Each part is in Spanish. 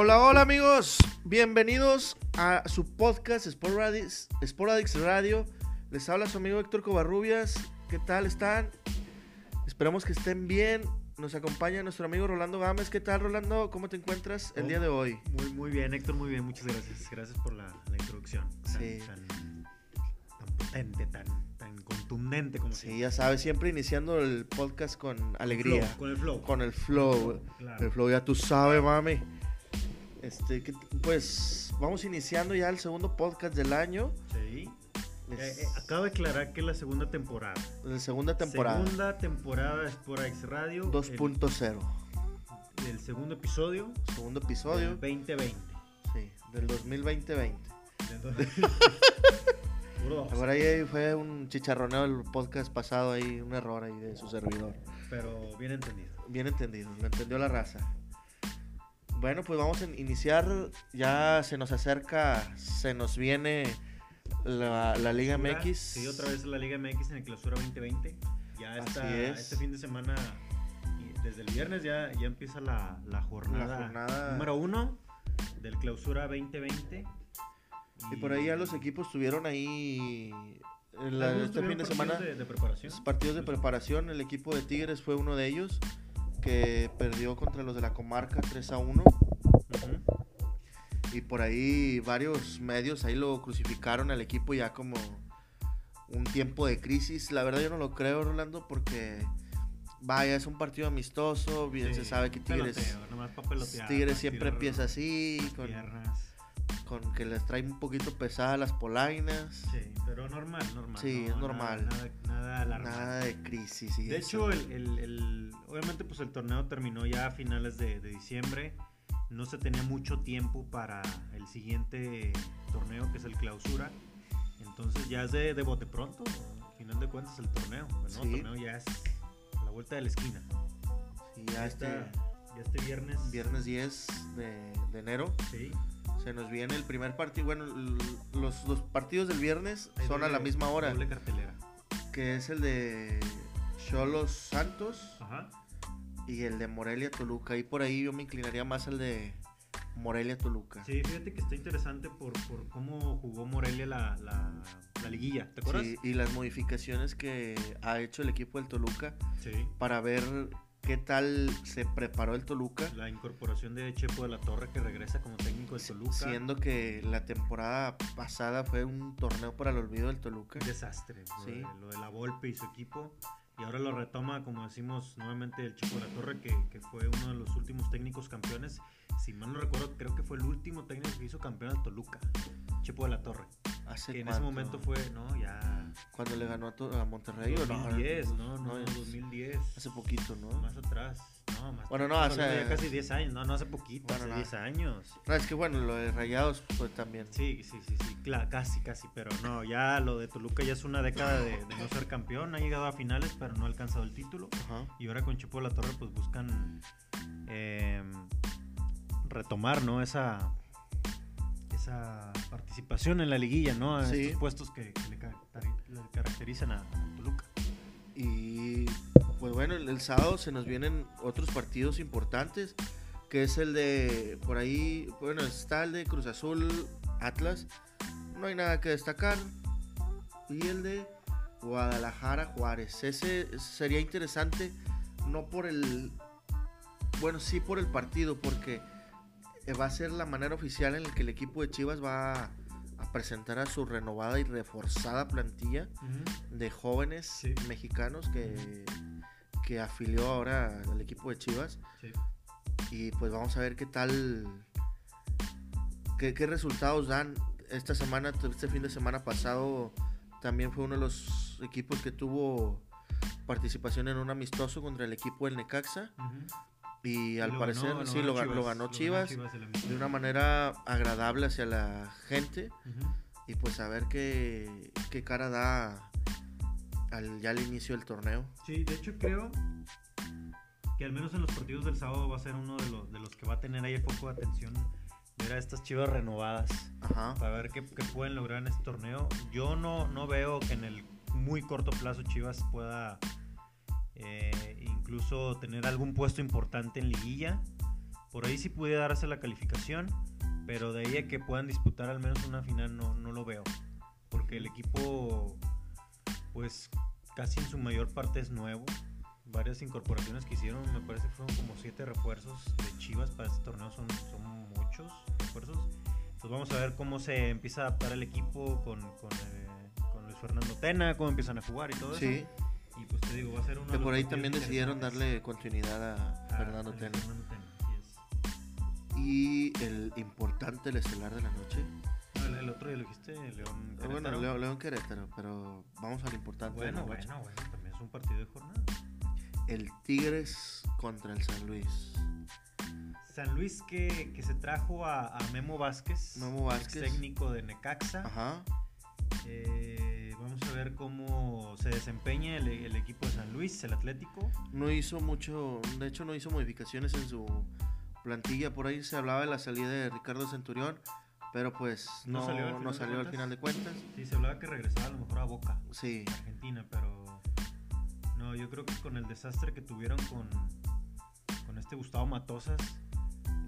Hola, hola amigos, bienvenidos a su podcast Sporadix, Sporadix Radio. Les habla su amigo Héctor Covarrubias. ¿Qué tal están? Esperamos que estén bien. Nos acompaña nuestro amigo Rolando Gámez. ¿Qué tal, Rolando? ¿Cómo te encuentras el Oh, día de hoy? Muy, muy bien, Héctor, muy bien. Muchas gracias. Gracias por la, la introducción. Tan, Sí. tan, tan potente, tan, tan contundente como Sí, ya sabes, siempre iniciando el podcast con alegría, Flow, con el flow. con el flow. Claro. El flow ya tú sabes, mami. Este, que- pues vamos iniciando ya el segundo podcast del año. Sí. Eh, eh, acabo de aclarar que es la segunda temporada. la segunda temporada. Segunda temporada de Sport X Radio. 2.0. El, el segundo episodio. Segundo del episodio. 2020. Sí, del 2020-20. Entonces, puro dos. Ahora ahí fue un chicharroneo el podcast pasado ahí, un error ahí de su servidor. Pero bien entendido. Bien entendido, lo entendió la raza. Bueno, pues vamos a iniciar. Ya se nos acerca, se nos viene la, la Liga Clausura, MX. Sí, otra vez la Liga MX en el clausura 2020. Ya es. este fin de semana, y desde el viernes ya, ya empieza la, la jornada, La jornada- número uno del clausura 2020. Y por ahí ya los equipos tuvieron ahí la- este fin de semana De, de preparación. partidos de preparación. El equipo de Tigres fue uno de ellos que perdió contra los de la comarca 3 a 1. Ujú. Y por ahí varios medios ahí lo crucificaron al equipo ya como un tiempo de crisis. La verdad yo no lo creo, Rolando, porque vaya, es un partido amistoso, bien Sí, se sabe que Tigres, peloteo, nomás Tigres siempre empieza así, con, piernas. Con que les trae un poquito pesadas las polainas. Sí, pero normal, normal. Sí, no, es normal. Nada, nada, nada de crisis. y De eso. hecho, el, el- el- obviamente pues el torneo terminó ya a finales de, de diciembre. No se tenía mucho tiempo para el siguiente torneo, que es el clausura. Entonces ya es de, de bote pronto, al final de cuentas, el torneo. El nuevo Sí. torneo ya es a la vuelta de la esquina. Sí, ya este ya este viernes. viernes 10 de, de enero Sí. Se nos viene el primer partido. Bueno, los, los partidos del viernes Hay son a la misma hora. Doble cartelera. que es el de Cholos Santos Ajá. y el de Morelia Toluca. Y por ahí yo me inclinaría más al de Morelia Toluca. Sí, fíjate que está interesante por, por cómo jugó Morelia la, la, la liguilla. ¿Te acuerdas? Sí, y las modificaciones que ha hecho el equipo del Toluca sí. para ver qué tal se preparó el Toluca, La incorporación de Chepo de la Torre que regresa como técnico de Toluca. siendo que la temporada pasada fue un torneo para el olvido del Toluca. Desastre. Lo, Sí. de, lo de la Volpe y su equipo. Y ahora lo retoma, como decimos nuevamente, el Chepo de la Torre, que, que fue uno de los últimos técnicos campeones. Si mal no recuerdo, creo que fue el último técnico que hizo campeón al Toluca. Chepo de la Torre. Hace Que en ese momento fue, no, ya. cuando le ganó a, a Monterrey o no? 2010, no, no, es- 2010. Hace poquito, ¿no? Más atrás. No, más Bueno, no, hace- ya casi 10 años. No, no hace poquito, Bueno, hace no. 10 años. No, es que bueno, lo de Rayados fue también. Sí, sí, sí, sí, casi, casi, pero no, ya lo de Toluca ya es una década de, de no ser campeón, ha llegado a finales, pero no ha alcanzado el título, Ajá. y ahora con Chepo de la Torre pues buscan eh, retomar, ¿no? Esa, esa participación en la liguilla, ¿no? A Sí. estos puestos que, que le, caracteri- le caracterizan a, a Toluca. Y pues bueno, el, el sábado se nos vienen otros partidos importantes, que es el de, por ahí, bueno, está el de Cruz Azul, Atlas, no hay nada que destacar, y el de Guadalajara, Juárez. Ese sería interesante, no por el, bueno, sí por el partido, porque va a ser la manera oficial en la que el equipo de Chivas va a, a presentar a su renovada y reforzada plantilla de jóvenes Sí. mexicanos que, que afilió ahora al equipo de Chivas. Sí. Y pues vamos a ver qué tal, qué, qué resultados dan. Esta semana, este fin de semana pasado, también fue uno de los equipos que tuvo participación en un amistoso contra el equipo del Necaxa. Y al lo parecer, ganó- sí, lo, ga- lo ganó Chivas, de una manera agradable hacia la gente. Y pues a ver qué, qué cara da al, ya al inicio del torneo. Sí, de hecho creo que al menos en los partidos del sábado va a ser uno de los, de los que va a tener ahí el foco de atención. Ver a estas chivas renovadas Ajá. para ver qué, qué pueden lograr en este torneo. Yo no, no veo que en el muy corto plazo Chivas pueda eh, incluso tener algún puesto importante en liguilla. Por ahí sí puede darse la calificación, pero de ahí a que puedan disputar al menos una final no, no lo veo. Porque el equipo, pues casi en su mayor parte es nuevo. Varias incorporaciones que hicieron, me parece que fueron como siete refuerzos de Chivas para este torneo, son, son muchos refuerzos. Pues vamos a ver cómo se empieza a adaptar el equipo con, con, eh, con Luis Fernando Tena, cómo empiezan a jugar y todo Sí, eso. Y pues te digo, va a ser uno que por ahí también decidieron darle continuidad a Ah, Fernando a Tena. Fernando Tena. Y el importante, el estelar de la noche. No, el, el otro ya lo dijiste, León. Bueno, Querétaro. León, León Querétaro, pero vamos al importante Bueno, de la noche. bueno, bueno, también es un partido de jornada. El Tigres contra el San Luis. San Luis que, que se trajo a, a Memo Vázquez, Memo Vázquez. técnico de Necaxa. Ajá. Eh, vamos a ver cómo se desempeña el, el equipo de San Luis, el Atlético. No hizo mucho, de hecho no hizo modificaciones en su plantilla. Por ahí se hablaba de la salida de Ricardo Centurión, pero pues No no, salió al no final de salió al cuentas. final de cuentas. Sí, se hablaba que regresaba a lo mejor a Boca, Sí, Argentina, pero no, yo creo que con el desastre que tuvieron con, con este Gustavo Matosas,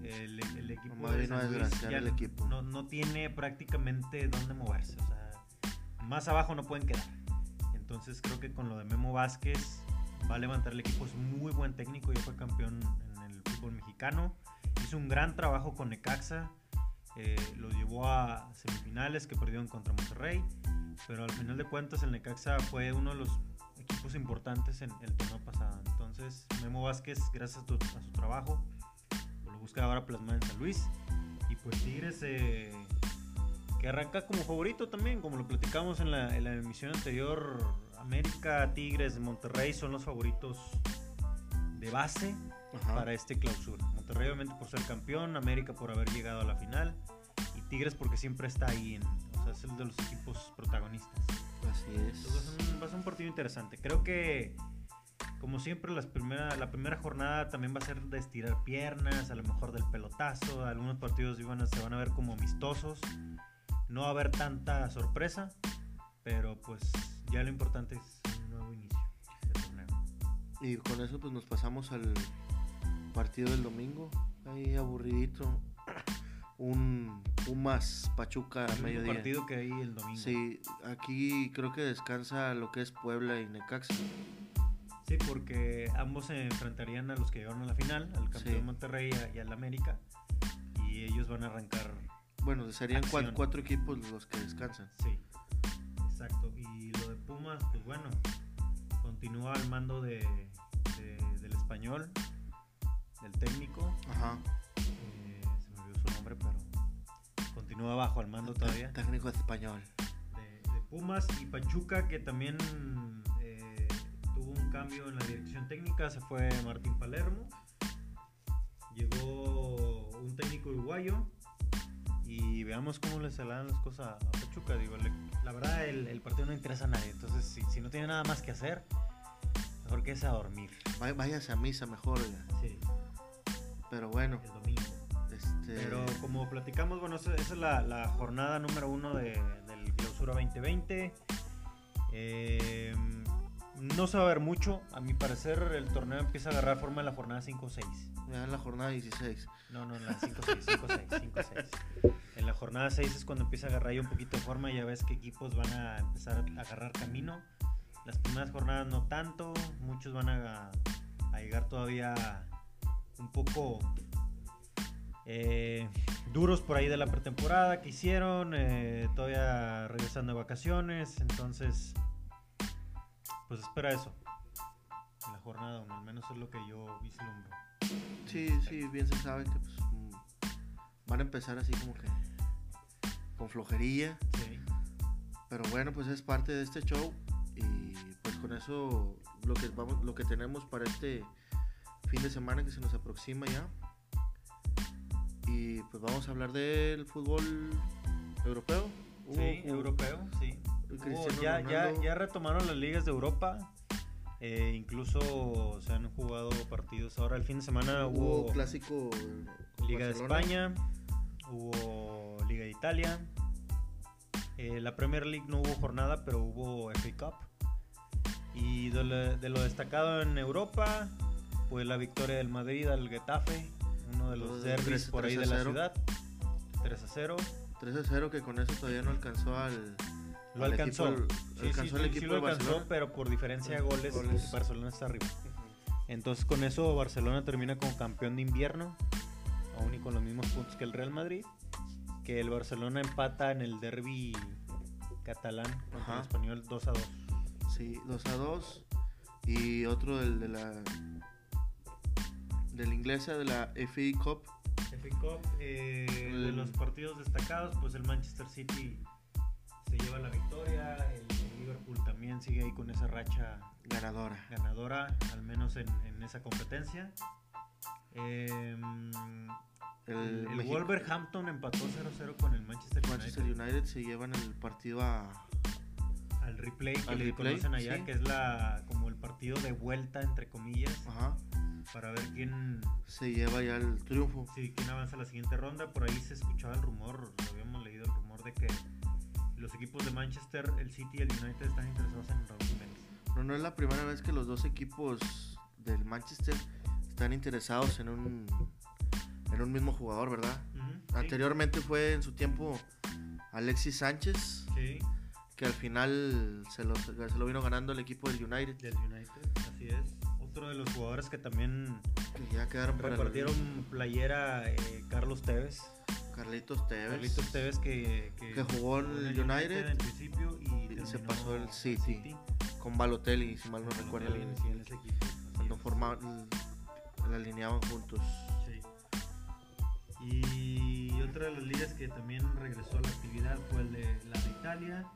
el, el equipo Madre, de no San Luis ya el equipo. No, no tiene prácticamente dónde moverse, o sea, más abajo no pueden quedar. Entonces creo que con lo de Memo Vázquez va a levantar el equipo, es muy buen técnico, ya fue campeón en el fútbol mexicano, hizo un gran trabajo con Necaxa, eh, los llevó a semifinales que perdieron contra Monterrey, pero al final de cuentas el Necaxa fue uno de los equipos importantes en el torneo pasado. Entonces Memo Vázquez, gracias a su trabajo, lo busca ahora plasmar en San Luis. Y pues Tigres eh, que arranca como favorito también, como lo platicamos en la, en la emisión anterior. América, Tigres, Monterrey son los favoritos de base ajá. para este clausura. Monterrey obviamente por ser campeón, América por haber llegado a la final y Tigres porque siempre está ahí, en, o sea, es el de los equipos protagonistas. Así Entonces va a es. un, va a ser un partido interesante. Creo que, como siempre, las primera, la primera jornada también va a ser de estirar piernas, a lo mejor del pelotazo. Algunos partidos iban a- se van a ver como amistosos. No va a haber tanta sorpresa, pero pues ya lo importante es un nuevo inicio de torneo. Y con eso pues nos pasamos al partido del domingo. Ahí aburridito. Un Pumas Pachuca a mediodía. partido que hay el domingo. Sí, aquí creo que descansa lo que es Puebla y Necaxa. Sí, porque ambos se enfrentarían a los que llegaron a la final, al campeón Sí. Monterrey y al América. Y ellos van a arrancar Bueno, serían cua- Acción. cuatro, equipos los que descansan. Sí, exacto. Y lo de Pumas, pues bueno, continúa al mando de, de- del español, del técnico. Ajá. eh, se me olvidó su nombre, pero continúa bajo al mando todavía. Técnico español. De, de Pumas y Pachuca, que también eh, tuvo un cambio en la dirección técnica. Se fue Martín Palermo. Llegó un técnico uruguayo. Y veamos cómo le salen las cosas a Pachuca. Digo, le- la verdad, el, el partido no interesa a nadie. Entonces, si, si no tiene nada más que hacer, mejor que es a dormir. Váyase a misa mejor, oiga. Sí, Pero bueno, el domingo. este. Pero como platicamos, bueno, esa, esa es la, la jornada número uno de, del Clausura 2020. Eh, no se va a ver mucho. A mi parecer, el torneo empieza a agarrar forma en la jornada 5-6. Ya en la jornada 16. No, no, en la 5-6, 5-6, 5-6. En la jornada 6 es cuando empieza a agarrar ya un poquito de forma. Ya ves que equipos van a empezar a agarrar camino. Las primeras jornadas no tanto. Muchos van a, a llegar todavía un poco eh, duros por ahí de la pretemporada que hicieron. eh, todavía regresando de vacaciones. Entonces, pues espera eso. En la jornada 1, al menos es lo que yo vislumbro. Sí, sí, bien se sabe que pues, mm, van a empezar así como que con flojería. Sí. Pero bueno, pues es parte de este show. Y pues con eso lo que vamos, lo que tenemos para este fin de semana que se nos aproxima ya. Y pues vamos a hablar del fútbol europeo. Sí, europeo, sí. Cristiano ya, ya, Ronaldo. ya retomaron las ligas de Europa. eh, incluso se han jugado partidos. Ahora el fin de semana Hubo hubo clásico Liga de. España, hubo Liga de Italia. eh, la Premier League no hubo jornada, pero hubo FA Cup. Y de lo, de lo destacado en Europa, pues la victoria del Madrid al Getafe, uno de los derbis 3 por ahí de 3 a la 0. ciudad. 3 a 0. 3 a 0 que con eso todavía no alcanzó al... Lo al alcanzó. equipo- Sí, alcanzó sí, el sí, equipo sí lo de alcanzó, Barcelona. pero por diferencia de goles, Goles. Barcelona está arriba. Entonces con eso Barcelona termina como campeón de invierno, aún y con los mismos puntos que el Real Madrid, que el Barcelona empata en el derby catalán contra Ajá. el español 2 a 2. Sí, 2 a 2. Y otro del de la... Del inglesa de la FA Cup. FA Cup, eh, de El- los partidos destacados, pues el Manchester City se lleva la victoria, el, el Liverpool también sigue ahí con esa racha Ganadora. ganadora, al menos en, en esa competencia. Em, El, Wolverhampton empató 0-0 con el Manchester United. Manchester United se llevan el partido a... Al replay que Al le replay, conocen allá, sí. que es la como el partido de vuelta, entre comillas, Ajá. para ver quién, Se lleva ya el triunfo. sí, quién avanza a la siguiente ronda. Por ahí se escuchaba el rumor, lo habíamos leído el rumor de que los equipos de Manchester, el City y el United están interesados en Raúl Jiménez. No, no es la primera vez que los dos equipos del Manchester están interesados en un, en un mismo jugador, ¿verdad? Anteriormente fue en su tiempo Alexis Sánchez, Sí, que al final se lo, se lo vino ganando el equipo del United, del United, así es. Otro de los jugadores que también que ya quedaron para el- repartieron playera eh, Carlos Tevez. Carlitos Tevez, Carlitos Tevez que, Que jugó en el United en principio y, y se pasó al City, con Balotelli, si mal no recuerdo, en ese equipo, cuando es. formaban, la alineaban juntos. Sí. Y otra de las ligas que también regresó a la actividad fue el de la de Italia.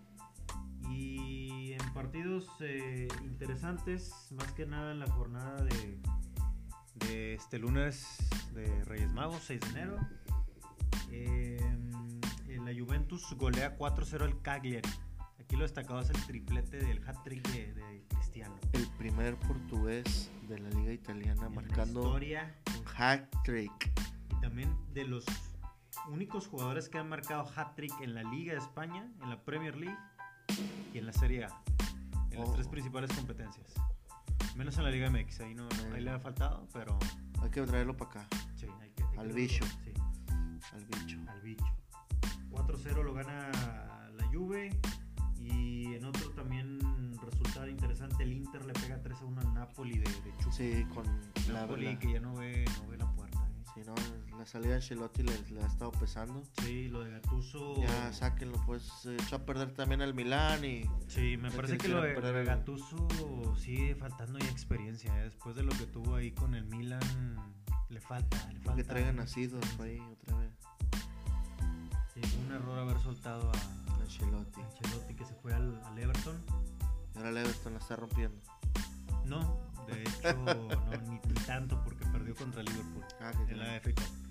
Y en partidos eh, interesantes, más que nada en la jornada de, de este lunes de Reyes Magos, 6 de enero. Eh, la Juventus golea 4-0 al Cagliari. Aquí lo destacado es el triplete del hat-trick de, de Cristiano. El primer portugués de la liga italiana En marcando historia un hat-trick. y también de los únicos jugadores que han marcado hat-trick en la Liga de España, en la Premier League y en la Serie A, en las Oh. tres principales competencias. Menos en la Liga MX, ahí, no, no- ahí le ha faltado, pero Hay que traerlo para acá, sí, hay que... hay Al que bicho. Sí, al bicho. al bicho. 4-0 lo gana la Juve y en otro también resultado interesante, el Inter le pega 3-1 al Napoli de, de Chucky. Sí, con la, Napoli la- que ya no ve, no ve la puerta. ¿eh? sí, no, la salida de Ancelotti le, le ha estado pesando. Sí, lo de Gattuso... Ya sáquenlo, pues se echó a perder también al Milán y Sí, me parece que lo de, de el- Gattuso sigue faltando ya experiencia. ¿eh? Después de lo que tuvo ahí con el Milan, le falta. Le falta que traigan nacidos ahí otra vez. Sí, fue un error haber soltado a Ancelotti. Ancelotti que se fue al, al Everton. Y ahora el Everton la está rompiendo. No, de hecho, no, ni, ni tanto porque perdió contra Liverpool Ah, en la FA Cup.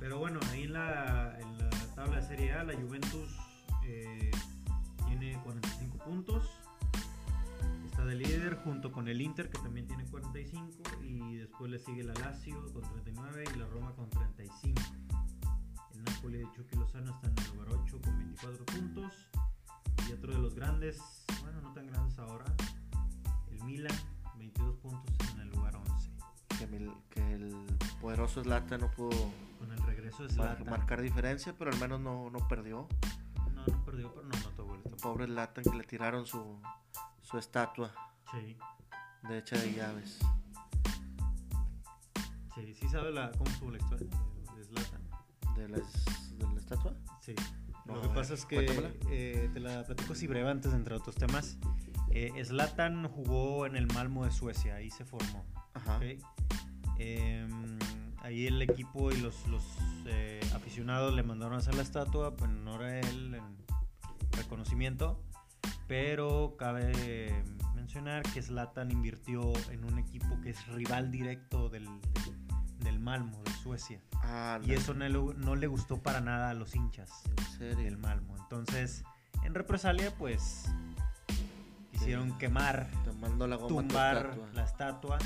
Pero bueno, ahí en la, en la tabla de Serie A, la Juventus eh, tiene 45 puntos. Está de líder junto con el Inter que también tiene 45 y después le sigue la Lazio con 39 y la Roma con 35. El Napoli de Chucky Lozano está en el lugar 8 con 24 puntos. Y otro de los grandes, bueno, no tan grandes ahora, el Milan, 22 puntos en el lugar 11. que, Mil- que el poderoso Zlatan no pudo Con el regreso de Zlatan. marcar diferencia, pero al menos no, no perdió. No, no perdió, pero no anotó goles El pobre Zlatan que le tiraron su, su estatua Sí, de hecha de llaves. sí, sí sabe la, cómo estuvo la historia de, de Zlatan. ¿De, las, de la estatua? Sí. No, Lo que pasa es que eh, te la platico así breve antes, entre otros temas. Eh, Zlatan jugó en el Malmo de Suecia, ahí se formó. Ajá. Em, ahí el equipo y los, los eh, aficionados le mandaron a hacer la estatua en honor a él, en reconocimiento. Pero cabe mencionar que Zlatan invirtió en un equipo que es rival directo del, del, del Malmo de Suecia. Ah, Y eso no le, no le gustó para nada a los hinchas del Malmo. Entonces, en represalia, pues quisieron quemar, Tomando la goma tu tumbar estatua. la estatua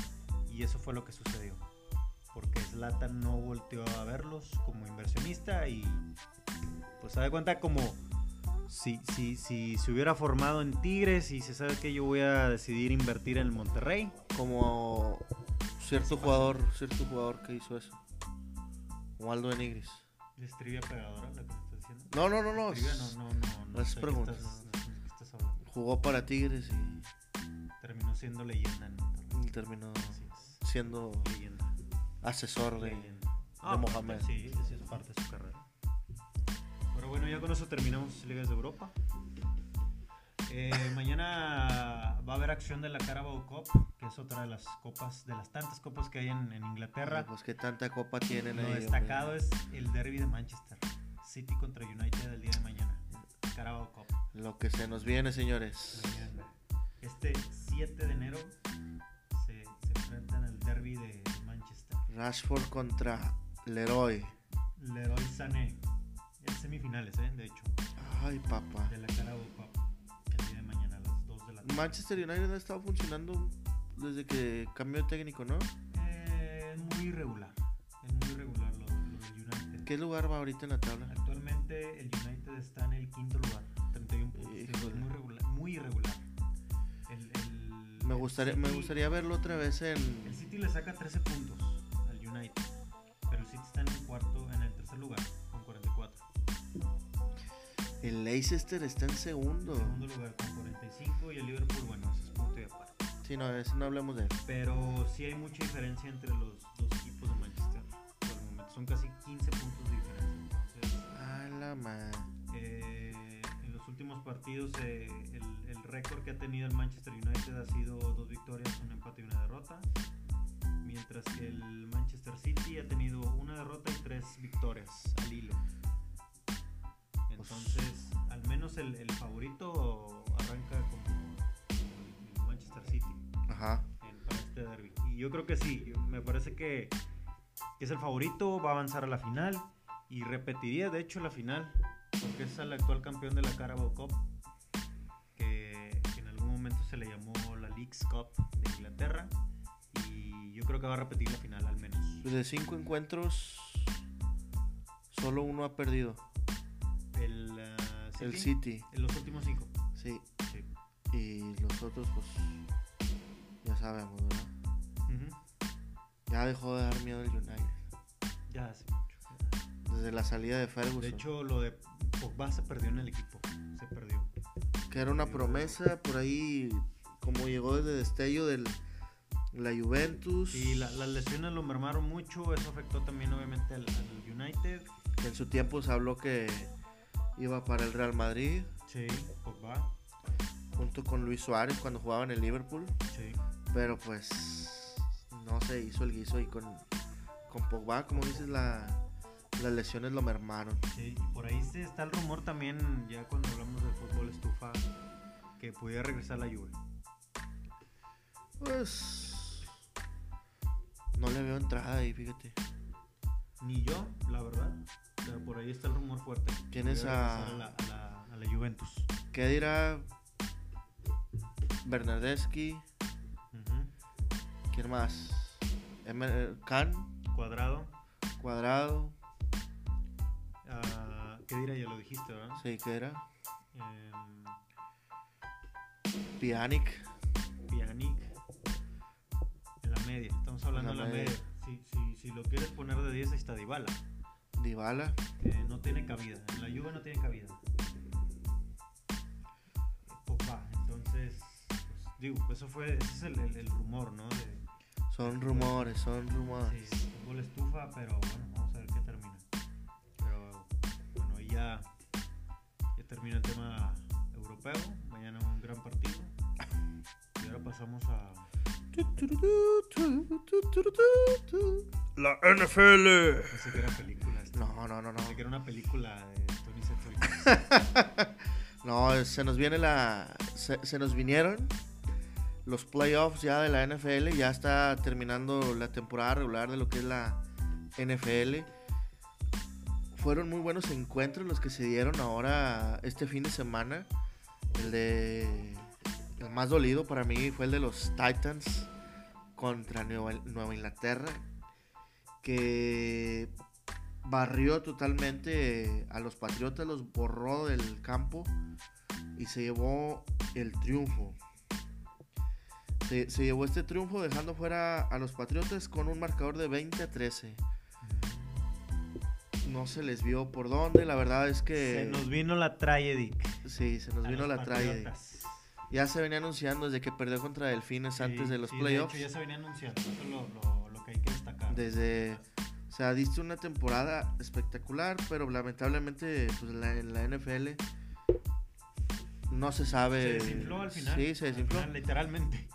y eso fue lo que sucedió. Porque Zlatan no volteó a verlos como inversionista y pues se da cuenta como si, si, si se hubiera formado en Tigres y se sabe que yo voy a decidir invertir en el Monterrey. Como cierto jugador, cierto jugador que hizo eso. Como Aldo de Nigris. ¿Es trivia pegadora la que me estás diciendo? No, no, no, no. Trivia, no, no, no. no es sé qué pregunta. estás- no sé de qué estás hablando. Jugó para Tigres y Terminó siendo leyenda en terminó siendo Leyenda. asesor de... Leyenda. de Mohamed. Sí, sí, es parte de su carrera. Bueno, ya con eso terminamos Ligas de Europa. Eh, mañana va a haber acción de la Carabao Cup, que es otra de las copas, de las tantas copas que hay en, en Inglaterra. Pues qué tanta copa tienen Lo ahí. destacado hombre. es el derby de Manchester. City contra United el día de mañana. Carabao Cup. Lo que se nos viene, señores. Este 7 de enero se, se enfrentan al derby de Manchester. Rashford contra Leroy. Leroy Sané. Es semifinales, ¿eh? de hecho, Ay, papá. de la Carabao Cup. El día de mañana a las 2 de la tarde. Manchester United ha estado funcionando desde que cambió de técnico, ¿no? Eh, es muy irregular. Es muy irregular lo, lo United. ¿Qué lugar va ahorita en la tabla? Actualmente el United está en el quinto lugar, 31 puntos. Es muy, regular, muy irregular. El, el- Me el gustaría, me City- gustaría verlo otra vez El en. City le saca 13 puntos al United, pero el City está en el cuarto, en el tercer lugar, con 44. El Leicester está en En segundo. segundo lugar con 45 y el Liverpool, bueno, ese es punto y aparte. Sí, no, ese no hablemos de él. Pero sí hay mucha diferencia entre los dos equipos de Manchester. Por el momento son casi 15 puntos de diferencia. Entonces, A la madre. Eh, en los últimos partidos eh, el, el récord que ha tenido el Manchester United ha sido dos victorias, un empate y una derrota. Mientras que el Manchester City ha tenido una derrota y tres victorias al hilo. Entonces, al menos el, el favorito arranca como, el Manchester City Ajá. en- para este derby. Y yo creo que sí, me parece que, que es el favorito, va a avanzar a la final y repetiría de hecho la final, porque es el actual campeón de la Carabao Cup, que, que en algún momento se le llamó la Leagues Cup de Inglaterra. Y yo creo que va a repetir la final al menos. De cinco encuentros, solo uno ha perdido. El, El City. En los últimos cinco. Sí. Sí. Y los otros, pues. Ya sabemos, ¿verdad? Ya dejó de dar miedo el United. Ya hace mucho. Desde la salida de Ferguson. De hecho, lo de Pogba se perdió en el equipo. Se perdió. que era una promesa por ahí, como llegó desde destello de la Juventus. Y la- las lesiones lo mermaron mucho, eso afectó también obviamente al, al United. en su tiempo se habló que iba para el Real Madrid, Sí, Pogba. junto con Luis Suárez cuando jugaba en el Liverpool. Sí. Pero pues no se hizo el guiso y con, con Pogba, como dices, la, las lesiones lo mermaron. sí. Y por ahí está el rumor también, ya cuando hablamos de fútbol estufa, que pudiera regresar la Juve. Pues no le veo entrada ahí, fíjate. Ni yo, la verdad. Pero por ahí está el rumor fuerte. Tienes a- la, a la- a la Juventus. ¿Qué dirá Bernardeschi? ¿Quién más? Can, Cuadrado. Cuadrado, ah, ¿Qué dirá? Ya lo dijiste, ¿verdad? sí, ¿qué era? Em, Pjanic, Pjanic en la media, estamos hablando de la la media. media. Si, si, si lo quieres poner de 10, ahí está Dybala. Dybala. Eh, no tiene cabida, en la Juve no tiene cabida. Pogba, entonces, pues, digo, eso fue, ese es el, el- el rumor, ¿no? De, Son rumores, son rumores. sí, fútbol estufa, pero bueno, vamos a ver qué termina. Pero bueno, ahí ya, ya termina el tema europeo, mañana un gran partido. Y ahora pasamos a... La NFL. Pensé que era película. No, no, no, no. Pensé que era una película de Tony Setoy. No, se nos viene la. Se, se nos vinieron los playoffs ya de la NFL. Ya está terminando la temporada regular de lo que es la NFL. Fueron muy buenos encuentros los que se dieron ahora este fin de semana. El de. El más dolido para mí fue el de los Titans contra Nueva, Nueva Inglaterra. Que barrió totalmente a los Patriotas, los borró del campo y se llevó el triunfo. Se, se llevó este triunfo dejando fuera a los Patriotas con un marcador de 20 a 13. no se les vio por dónde. La verdad es que. Se nos vino la tragedy. Sí, se nos a vino la tragedy. Ya se venía anunciando desde que perdió contra Delfines antes de los sí, playoffs. hecho, ya se venía anunciando. Eso es lo, lo- lo que hay que destacar. Desde. O sea, diste una temporada espectacular, pero lamentablemente pues, la- en la NFL no se Se sabe. desinfló al final. Sí, se desinfló. final, literalmente.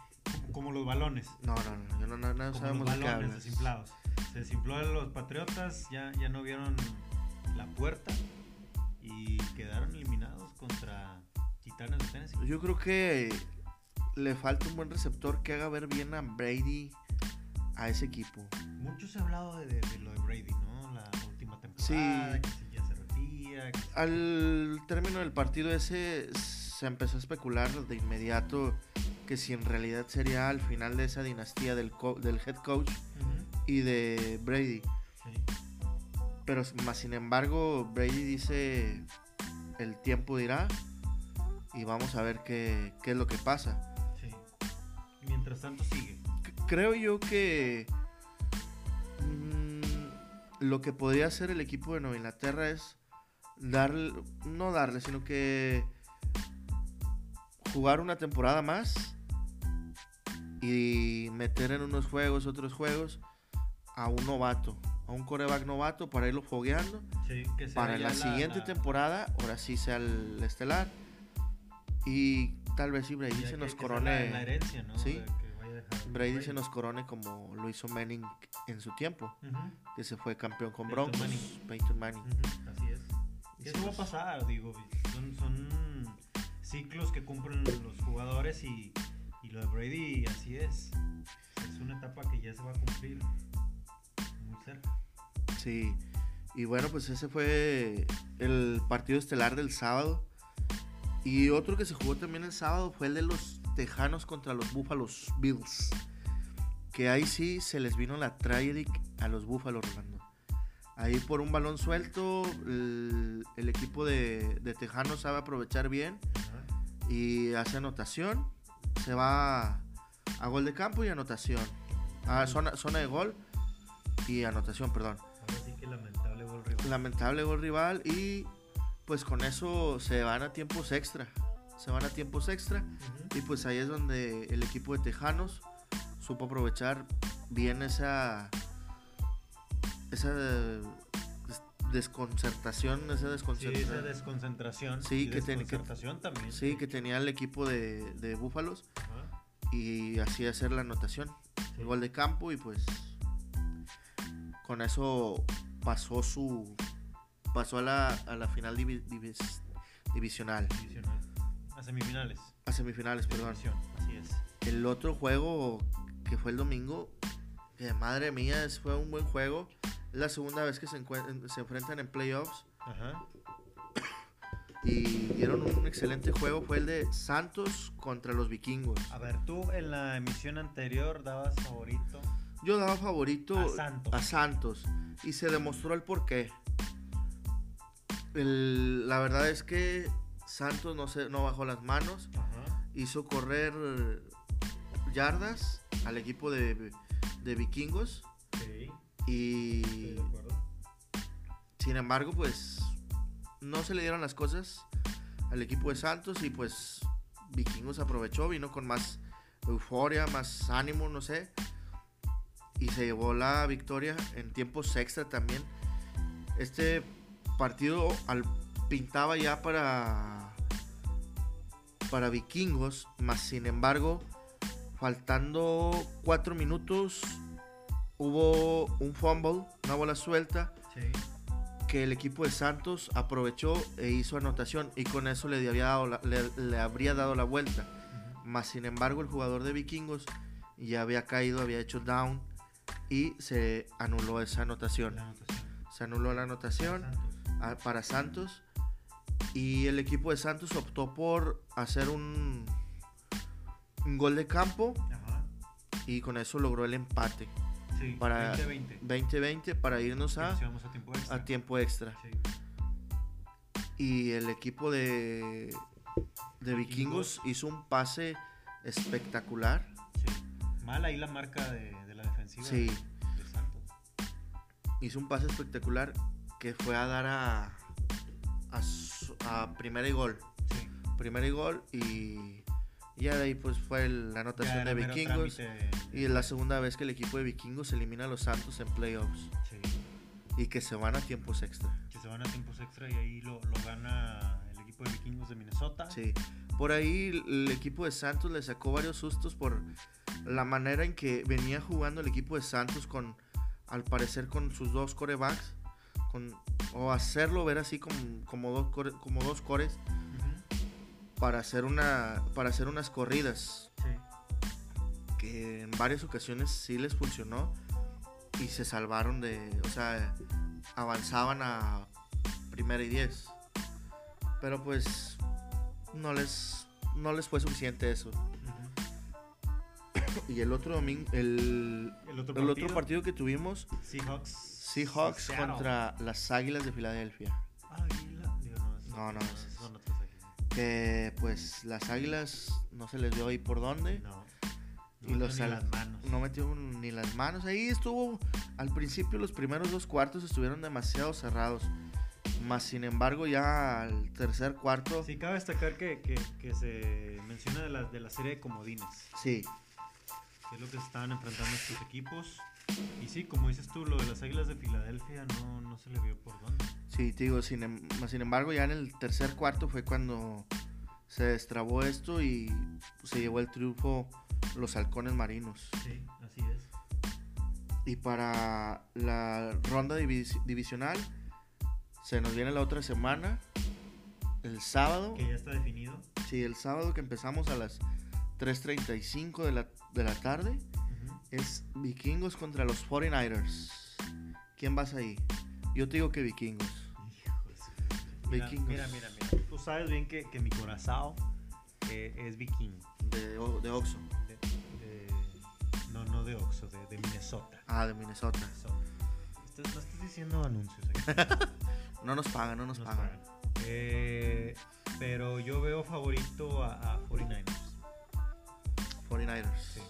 Como, los balones. No, no, no, yo no, no, no como sabemos los balones desinflados. Se desinfló a los Patriotas, ya, ya no vieron la puerta y quedaron eliminados contra Titanes de Tennessee. Yo creo que le falta un buen receptor que haga ver bien a Brady a ese equipo. Mucho se ha hablado de, de- de lo de Brady, ¿no? La última temporada, Sí. que si ya se retira. que Al término del partido ese se empezó a especular de inmediato que si en realidad sería al final de esa dinastía del, co- del head coach Ujú, y de Brady. sí. Pero más sin embargo, Brady dice el tiempo dirá y vamos a ver qué, qué es lo que pasa. Sí. Mientras tanto sigue. Creo yo que mm, lo que podría hacer el equipo de Nueva Inglaterra es darle, no darle, sino que jugar una temporada más y meter en unos juegos, otros juegos a un novato, a un coreback novato para irlo fogueando. Sí, que sea Para la siguiente la- temporada, ahora sí sea el estelar. Y tal vez ya se nos corone. La, herencia, ¿no? Sí. Que Brady se nos corone como lo hizo Manning en su tiempo, que se fue campeón con Peyton Broncos, Manning. Peyton Manning. Así es. Y eso va a pasar, digo, son, son ciclos que cumplen los jugadores y, y lo de Brady así es. Es una etapa que ya se va a cumplir muy cerca. Sí. Y bueno, pues ese fue el partido estelar del sábado. Y otro que se jugó también el sábado fue el de los Tejanos contra los Buffalo's Bills. Que ahí sí se les vino la tragedy a los Buffalo Rolando. Ahí por un balón suelto, el, el equipo de, de Tejanos sabe aprovechar bien y hace anotación. Se va a gol de campo y anotación. A zona, zona de gol y anotación, perdón. Que lamentable gol rival. Lamentable gol rival y pues con eso se van a tiempos extra. Se van a tiempos extra y pues ahí es donde el equipo de Tejanos supo aprovechar bien esa esa des- desconcertación, esa Sí, esa desconcentración. Sí, y que ten- que- desconcertación también. Sí, que tenía el equipo de, de Búfalos y así hacer la anotación. Sí. Gol de campo y pues con eso pasó su pasó a la, a la final divi- divis- divisional, Divisional. A semifinales. a semifinales, perdón. Así es. El otro juego que fue el domingo, que madre mía, fue un buen juego. Es la segunda vez que se, se enfrentan en playoffs Ajá. y dieron un excelente juego. Fue el de Santos contra los vikingos. A ver, tú en la emisión anterior dabas favorito. Yo daba favorito A Santos. a Santos y se demostró el porqué. El- la verdad es que Santos no, se, no bajó las manos, Ajá. hizo correr yardas al equipo de, de vikingos Sí, y estoy de acuerdo. sin embargo pues no se le dieron las cosas al equipo de Santos y pues vikingos aprovechó, vino con más euforia, más ánimo, no sé. Y se llevó la victoria en tiempos extra también. Este partido al, pintaba ya para, para vikingos, más sin embargo, faltando cuatro minutos, hubo un fumble, una bola suelta, Sí. que el equipo de Santos aprovechó e hizo anotación y con eso le, había dado la- le- le habría dado la vuelta. Ujú. Más sin embargo, el jugador de Vikingos ya había caído, había hecho down y se anuló esa anotación. Se anuló la anotación Santos. a- para Santos y el equipo de Santos optó por hacer un, un gol de campo Ajá. y con eso logró el empate. Sí, Para- 20-20. 20-20 para irnos a, a tiempo extra. a tiempo extra. Sí. Y el equipo de, de Vikingos. vikingos hizo un pase espectacular. sí. Mal ahí la marca de, de la defensiva Sí. de, de Santos. Hizo un pase espectacular que fue a dar a, a, a primera y gol. Sí. Primera y gol y ya de ahí pues fue la anotación de vikingos. trámite. Y la segunda vez que el equipo de vikingos elimina a los Santos en playoffs Sí. y que se van a tiempos extra. Que se van a tiempos extra y ahí lo, lo gana el equipo de vikingos de Minnesota. Sí. Por ahí el equipo de Santos le sacó varios sustos por la manera en que venía jugando el equipo de Santos con, al parecer, con sus dos corebacks. Con, o hacerlo ver así como, como, dos, core- como dos cores para hacer, una, para hacer unas corridas. Sí. Que en varias ocasiones sí les funcionó y se salvaron de. O sea, avanzaban a primera y diez. Pero pues no les, no les fue suficiente eso. Y el otro domingo, el, El otro el partido. otro partido que tuvimos, Seahawks. Seahawks Seattle. contra las Águilas de Filadelfia. Águila. Digo, no, No, no, es- Son otras águilas. Que pues las Águilas no se les dio ahí por dónde. No. Y No los metió ni las manos. No metió ni las manos. Ahí estuvo, al principio los primeros dos cuartos estuvieron demasiado cerrados. Más sin embargo ya al tercer cuarto, sí, Sí, cabe destacar que, que, que se menciona de la, de la serie de comodines, que es lo que se estaban enfrentando estos equipos. Y sí, como dices tú, lo de las Águilas de Filadelfia no, no se le vio por dónde. sí, te digo, sin, em- sin embargo ya en el tercer cuarto fue cuando se destrabó esto y se llevó el triunfo los halcones marinos. Sí, así es. Y para la ronda divis- divisional, se nos viene la otra semana, el sábado. Que ya está definido. Sí, el sábado que empezamos a las 3.35 de la, de la tarde. Es Vikingos contra los 49ers. ¿Quién vas ahí? Yo te digo que Vikingos. Mira, Vikingos. mira, mira, mira. Tú sabes bien que, que mi corazón eh, es vikingo. De, de Oxo. De, de- no, no de Oxo, de, de Minnesota. Ah, de Minnesota. Minnesota. Estás- no estás diciendo anuncios aquí. No nos pagan, no nos, Nos pagan. pagan. Eh, pero yo veo favorito a, a 49ers. 49ers. Sí,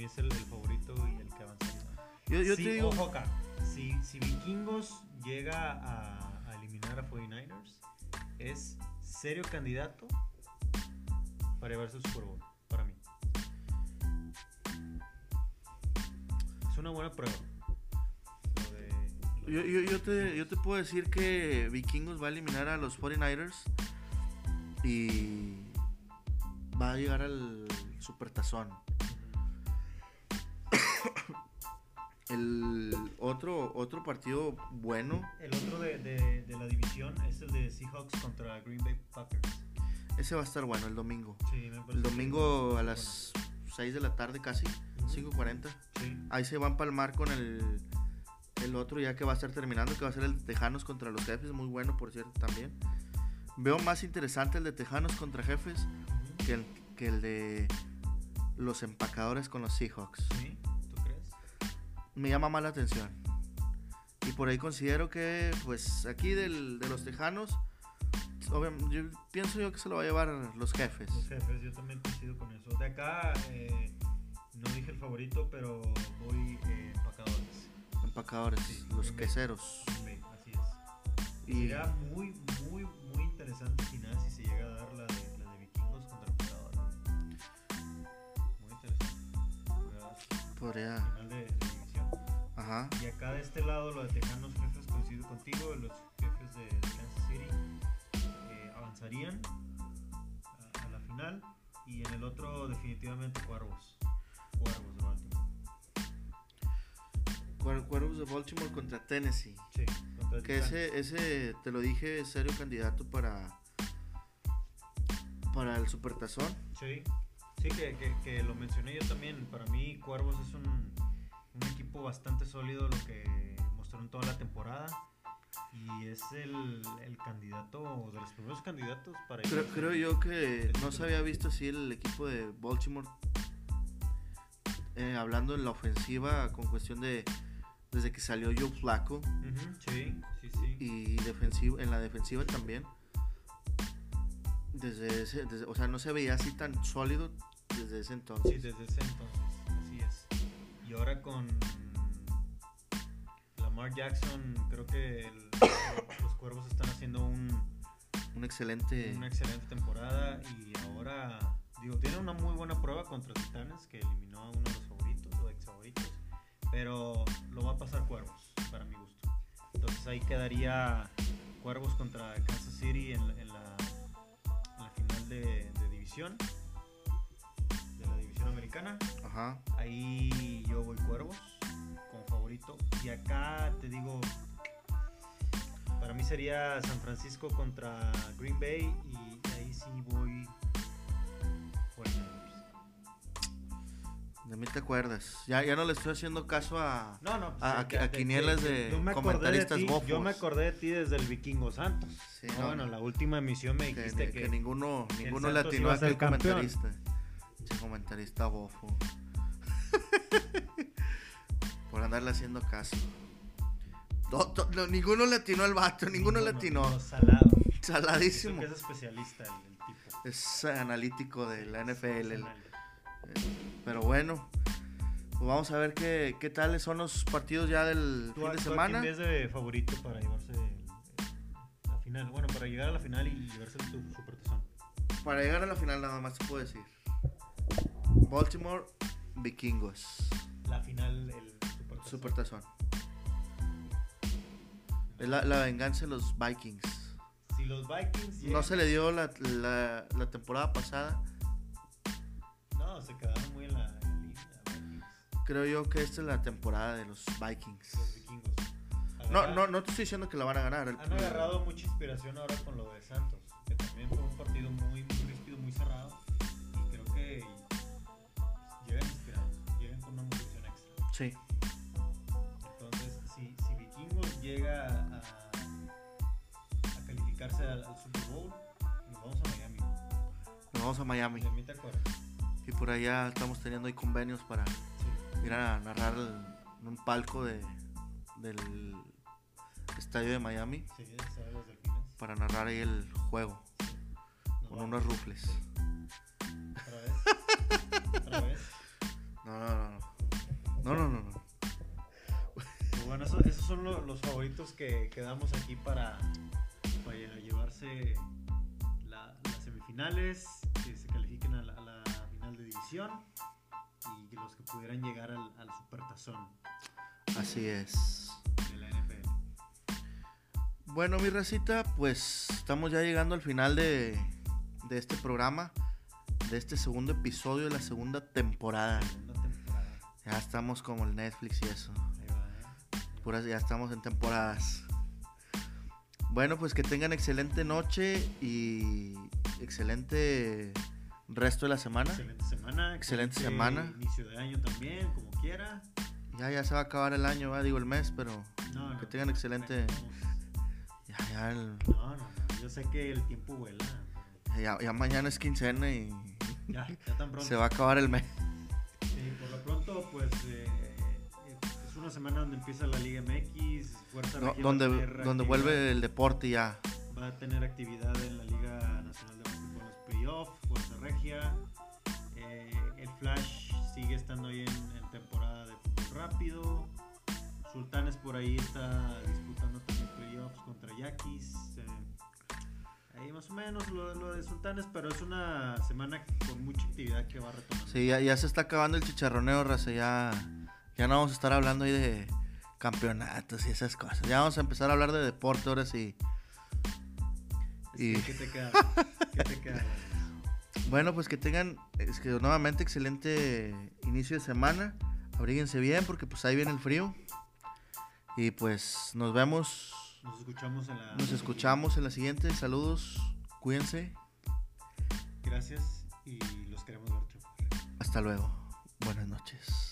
mí es el, el favorito y el que avanzaría. Yo, yo Sí, te digo, ojo acá. Si, si Vikingos llega a, a eliminar a 49ers, es serio candidato para llevarse el Super Bowl. Para mí. Es una buena prueba. Lo de- lo yo, de yo- yo te, yo te puedo decir que Vikingos va a eliminar a los 49ers y va a llegar al Supertazón. El otro, otro partido bueno, El otro de, de- de la división es el de Seahawks contra Green Bay Packers. ese va a estar bueno el domingo. Sí, me El domingo a bueno. las 6 de la tarde casi, Ujú. 5.40. Sí. Ahí se va a empalmar con el, el otro ya que va a estar terminando, que va a ser el de Tejanos contra los Jefes, muy bueno por cierto también. Veo más interesante el de Tejanos contra Jefes que el, que el de los empacadores con los Seahawks. ¿Sí? Me llama más la atención. Y por ahí considero que, pues, aquí del, de los Tejanos, obviamente, yo pienso yo que se lo va a llevar los Jefes. Los jefes, yo también coincido con eso. De acá, eh, no dije el favorito, pero voy eh, empacadores. Empacadores, Sí, los queseros. Bay, así es. Y Sería muy, muy, muy interesante final si se llega a dar la de, la de vikingos contra empacadores. Muy interesante. Juegas podría... Ajá. Y acá de este lado, los de Tejanos Jefes, coincido contigo, los jefes de, Kansas City eh, avanzarían a, a la final. Y en el otro, definitivamente, Cuervos. Cuervos de Baltimore. Cuer- Cuervos de Baltimore contra Tennessee. Sí, contra Que ese, ese, te lo dije, es serio candidato para, para el Supertazón. Sí, sí que, que- que lo mencioné yo también. Para mí, Cuervos es un, un equipo bastante sólido, lo que mostró en toda la temporada. Y es el, el candidato, de los primeros candidatos para Creo, creo yo que no se había visto así el equipo de Baltimore eh, hablando en la ofensiva con cuestión de desde que salió Joe Flaco Ujú, sí, sí, sí. y defensivo, en la defensiva también. Desde ese, desde- o sea, no se veía así tan sólido desde ese Sí, entonces. desde ese entonces, así es. Y ahora con Lamar Jackson, creo que el- los cuervos están haciendo un, Un excelente. una excelente temporada y ahora, digo, tiene una muy buena prueba contra Titanes que eliminó a uno de los favoritos o ex favoritos, pero lo va a pasar Cuervos, para mi gusto. Entonces ahí quedaría Cuervos contra Kansas City en, la- en la, en la final de, de división, de la división americana. Ajá. Ahí voy Cuervos como favorito. Y acá te digo, para mí sería San Francisco contra Green Bay y ahí sí voy 49ers. De mí te acuerdas. Ya, ya no le estoy haciendo caso a. No, no, pues, A- ya- quinielas de yo me acordé comentaristas ti, bofos. Yo me acordé de ti desde el Vikingo Santos. Sí, No, no, bueno, no. la última emisión me Que, dijiste que que, ninguno, el ninguno Santos latino iba a aquel comentarista. Che, comentarista bofo. Por andarle haciendo caso. No, to- no, ninguno latino al vato, ninguno latino. no, salado. Saladísimo. Es especialista el, el tipo. Es analítico de la NFL. el- Profesional. Pero bueno, pues vamos a ver qué, qué tales son los partidos ya del ¿Tú fin de semana. quién ves de favorito para llevarse la final? Bueno, para llegar a la final y llevarse su- supertazón. Para llegar a la final nada más te puedo decir. Baltimore, Vikingos. La final, el supertazón. Es la, la venganza de los Vikings. Si los Vikings No se le dio la, la- la temporada pasada. No, se quedaron muy en la, en. Vikings, Creo yo que esta es la temporada de los Vikings. los vikingos. No, no, no te estoy diciendo que la van a ganar. Han agarrado mucha inspiración ahora con lo de Santos, que también fue un partido muy, muy ríspido, muy cerrado. Y creo que llegan inspirados, llegan con una motivación extra. Sí. Llega a, a calificarse al, al Super Bowl, nos vamos a Miami. Nos vamos a Miami. Mí te acuerdas. Y por allá estamos teniendo ahí convenios para Sí. ir a narrar en un palco de, del estadio de Miami. Para narrar ahí el juego. Con vamos. unos rufles. ¿Otra vez? ¿Otra vez? No, no, no. no. No, no, no, no. Bueno, eso- esos son lo- los favoritos que, que damos aquí para, para llevarse la- las semifinales, que se califiquen a la, a la final de división y los que pudieran llegar al, al supertazón Así es. de la NFL. Bueno, mi racita, pues estamos ya llegando al final de, de este programa, de este segundo episodio de la segunda temporada. Segunda temporada. Ya estamos como el Netflix y eso. Puras, ya estamos en temporadas. Bueno, pues que tengan excelente noche y excelente resto de la semana. Excelente semana. Excelente excelente semana. Inicio de año también, como quiera. Ya, ya se va a acabar el año, ¿va? digo el mes, pero No, no, Que tengan excelente- ya, ya, el- No, no, no. Yo sé que el tiempo vuela. ya, ya mañana es quincena y Ya, ya tan pronto. se va a acabar el mes. Sí, por lo pronto, pues eh, una semana donde empieza la Liga MX, Fuerza No, a donde, donde vuelve el deporte ya. Va a tener actividad en la Liga Nacional de Básquetbol, los playoffs, Fuerza Regia. eh, el Flash sigue estando ahí en, en temporada de fútbol rápido. Sultanes por ahí está disputando también playoffs contra Yaquis. eh, ahí más o menos lo, lo de Sultanes, pero es una semana con mucha actividad que va retomando. Sí, ya, ya se está acabando el chicharroneo, raza. Ya, ya no vamos a estar hablando ahí de campeonatos y esas cosas. Ya vamos a empezar a hablar de deporte ahora sí. Y ¿Qué te queda? ¿Qué te queda? bueno, pues que tengan es que nuevamente excelente inicio de semana. Abríguense bien porque pues ahí viene el frío. Y pues nos vemos, Nos escuchamos en la. nos escuchamos en la siguiente. Saludos, cuídense. Gracias y los queremos ver triunfar. Hasta luego. Buenas noches.